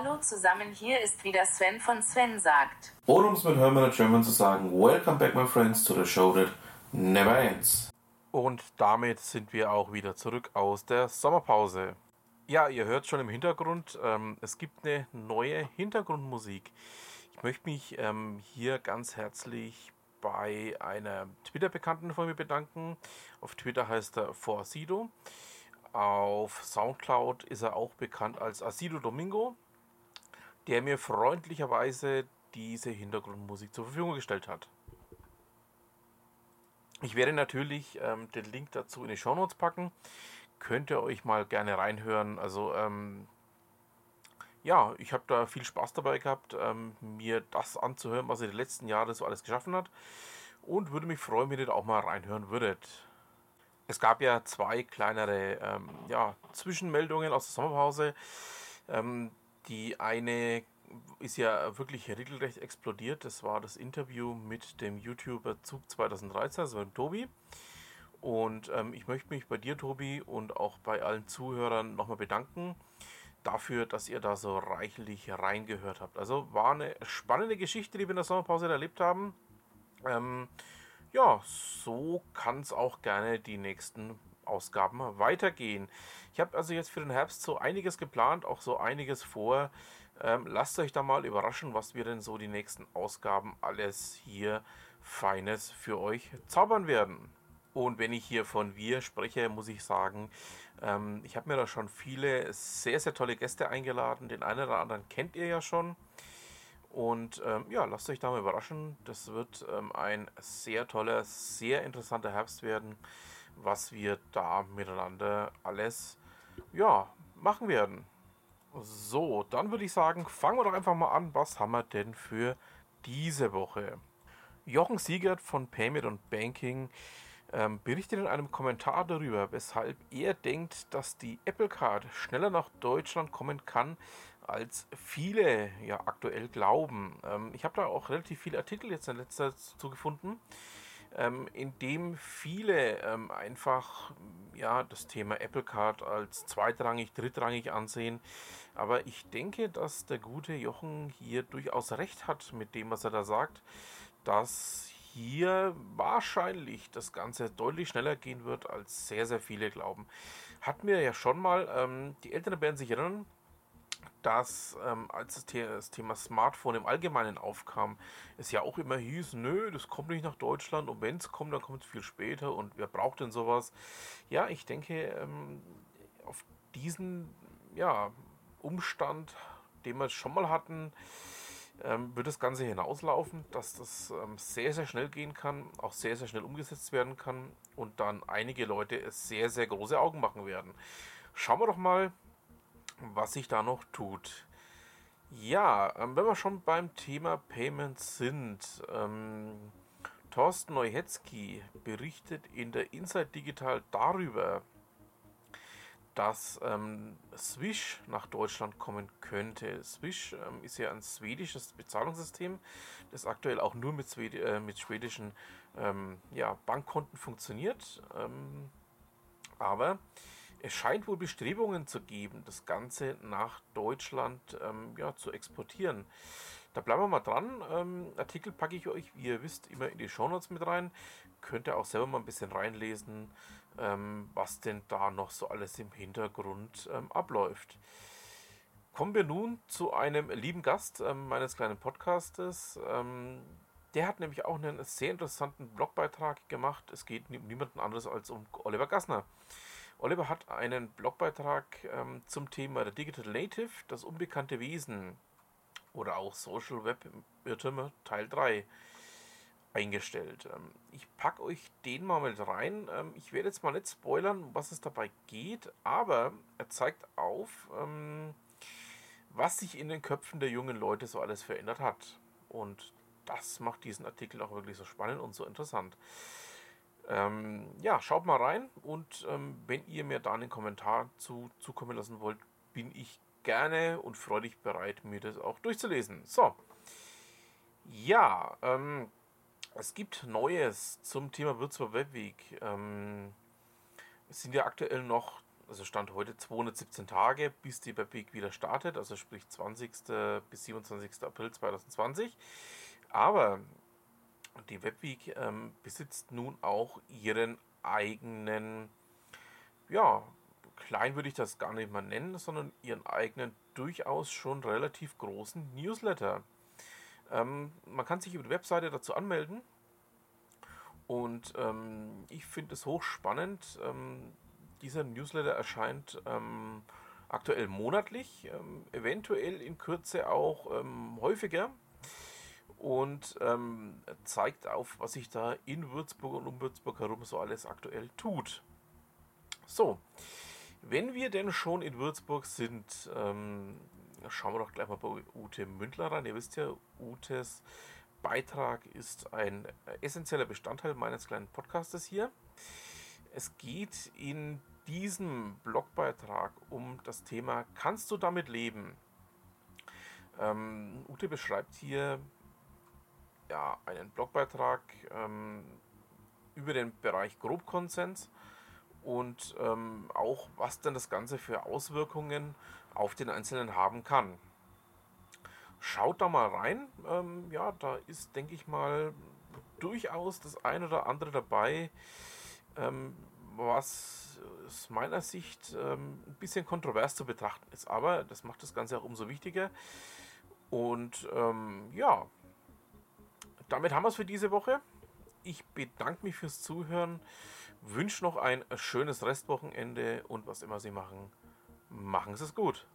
Hallo zusammen, hier ist wieder Sven von Sven sagt. Oder um es mit Hermann German zu sagen, Welcome back my friends to the show that never ends. Und damit sind wir auch wieder zurück aus der Sommerpause. Ja, ihr hört schon im Hintergrund, ähm, es gibt eine neue Hintergrundmusik. Ich möchte mich ähm, hier ganz herzlich bei einer Twitter-Bekannten von mir bedanken. Auf Twitter heißt er Forsido. Auf Soundcloud ist er auch bekannt als Asido Domingo der mir freundlicherweise diese Hintergrundmusik zur Verfügung gestellt hat. Ich werde natürlich ähm, den Link dazu in die Show Notes packen. Könnt ihr euch mal gerne reinhören. Also ähm, ja, ich habe da viel Spaß dabei gehabt, ähm, mir das anzuhören, was ihr die letzten Jahre so alles geschaffen hat. Und würde mich freuen, wenn ihr da auch mal reinhören würdet. Es gab ja zwei kleinere ähm, ja, Zwischenmeldungen aus der Sommerpause. Ähm, die eine ist ja wirklich regelrecht explodiert. Das war das Interview mit dem YouTuber Zug 2013, also mit Tobi. Und ähm, ich möchte mich bei dir, Tobi, und auch bei allen Zuhörern nochmal bedanken dafür, dass ihr da so reichlich reingehört habt. Also war eine spannende Geschichte, die wir in der Sommerpause erlebt haben. Ähm, ja, so kann es auch gerne die nächsten Ausgaben weitergehen. Ich habe also jetzt für den Herbst so einiges geplant, auch so einiges vor. Ähm, lasst euch da mal überraschen, was wir denn so die nächsten Ausgaben alles hier Feines für euch zaubern werden. Und wenn ich hier von wir spreche, muss ich sagen, ähm, ich habe mir da schon viele sehr, sehr tolle Gäste eingeladen. Den einen oder anderen kennt ihr ja schon. Und ähm, ja, lasst euch da mal überraschen. Das wird ähm, ein sehr toller, sehr interessanter Herbst werden was wir da miteinander alles ja, machen werden. So, dann würde ich sagen, fangen wir doch einfach mal an. Was haben wir denn für diese Woche? Jochen Siegert von Payment und Banking ähm, berichtet in einem Kommentar darüber, weshalb er denkt, dass die Apple Card schneller nach Deutschland kommen kann, als viele ja aktuell glauben. Ähm, ich habe da auch relativ viele Artikel jetzt in letzter Zeit zugefunden ähm, in dem viele ähm, einfach ja, das Thema Apple Card als zweitrangig, drittrangig ansehen. Aber ich denke, dass der gute Jochen hier durchaus recht hat mit dem, was er da sagt, dass hier wahrscheinlich das Ganze deutlich schneller gehen wird, als sehr, sehr viele glauben. Hat mir ja schon mal, ähm, die Eltern werden sich erinnern, dass ähm, als das, The das, Thema Smartphone im Allgemeinen aufkam, es ja auch immer hieß, nö, das kommt nicht nach Deutschland und wenn es kommt, dann kommt es viel später und wer braucht denn sowas? Ja, ich denke, ähm, auf diesen ja, Umstand, den wir schon mal hatten, ähm, wird das Ganze hinauslaufen, dass das ähm, sehr, sehr schnell gehen kann, auch sehr, sehr schnell umgesetzt werden kann und dann einige Leute sehr, sehr große Augen machen werden. Schauen wir doch mal, was sich da noch tut. Ja, ähm, wenn wir schon beim Thema Payments sind, ähm, Thorsten Neuhetzky berichtet in der Inside Digital darüber, dass ähm, Swish nach Deutschland kommen könnte. Swish ähm, ist ja ein schwedisches Bezahlungssystem, das aktuell auch nur mit, Schwed äh, mit schwedischen ähm, ja, Bankkonten funktioniert. Ähm, aber es scheint wohl Bestrebungen zu geben, das Ganze nach Deutschland ähm, ja, zu exportieren. Da bleiben wir mal dran. Ähm, Artikel packe ich euch, wie ihr wisst, immer in die Shownotes mit rein. Könnt ihr auch selber mal ein bisschen reinlesen, ähm, was denn da noch so alles im Hintergrund ähm, abläuft. Kommen wir nun zu einem lieben Gast ähm, meines kleinen Podcastes. Ähm, der hat nämlich auch einen sehr interessanten Blogbeitrag gemacht. Es geht um niemanden anderes als um Oliver Gassner. Oliver hat einen Blogbeitrag ähm, zum Thema der Digital Native, das unbekannte Wesen oder auch Social Web Irrtümer Teil 3 eingestellt. Ähm, ich packe euch den mal mit rein. Ähm, ich werde jetzt mal nicht spoilern, was es dabei geht, aber er zeigt auf, ähm, was sich in den Köpfen der jungen Leute so alles verändert hat. Und das macht diesen Artikel auch wirklich so spannend und so interessant. Ähm, ja, schaut mal rein und ähm, wenn ihr mir da einen Kommentar zu, zukommen lassen wollt, bin ich gerne und freudig bereit, mir das auch durchzulesen. So, ja, ähm, es gibt Neues zum Thema Virtual Webweg. Ähm, es sind ja aktuell noch also Stand heute 217 Tage, bis die Webweek wieder startet, also sprich 20. bis 27. April 2020. Aber die Webweek ähm, besitzt nun auch ihren eigenen, ja, klein würde ich das gar nicht mal nennen, sondern ihren eigenen durchaus schon relativ großen Newsletter. Ähm, man kann sich über die Webseite dazu anmelden und ähm, ich finde es hochspannend. Ähm, dieser Newsletter erscheint ähm, aktuell monatlich, ähm, eventuell in Kürze auch häufiger und ähm, zeigt auf, was sich da in Würzburg und um Würzburg herum so alles aktuell tut. So, wenn wir denn schon in Würzburg sind, ähm, schauen wir doch gleich mal bei Ute Mündler rein. Ihr wisst ja, Utes Beitrag ist ein essentieller Bestandteil meines kleinen Podcastes hier. Es geht in diesem Blogbeitrag um das Thema Kannst du damit leben? Ähm, Ute beschreibt hier ja, einen Blogbeitrag ähm, über den Bereich Grobkonsens und ähm, auch was denn das Ganze für Auswirkungen auf den Einzelnen haben kann. Schaut da mal rein. Ähm, ja, da ist, denke ich mal, durchaus das ein oder andere dabei, ähm, was aus meiner Sicht ähm, ein bisschen kontrovers zu betrachten ist. Aber das macht das Ganze auch umso wichtiger. Und ähm, ja, damit haben wir es für diese Woche. Ich bedanke mich fürs Zuhören, wünsche noch ein schönes Restwochenende und was immer Sie machen, machen Sie es gut.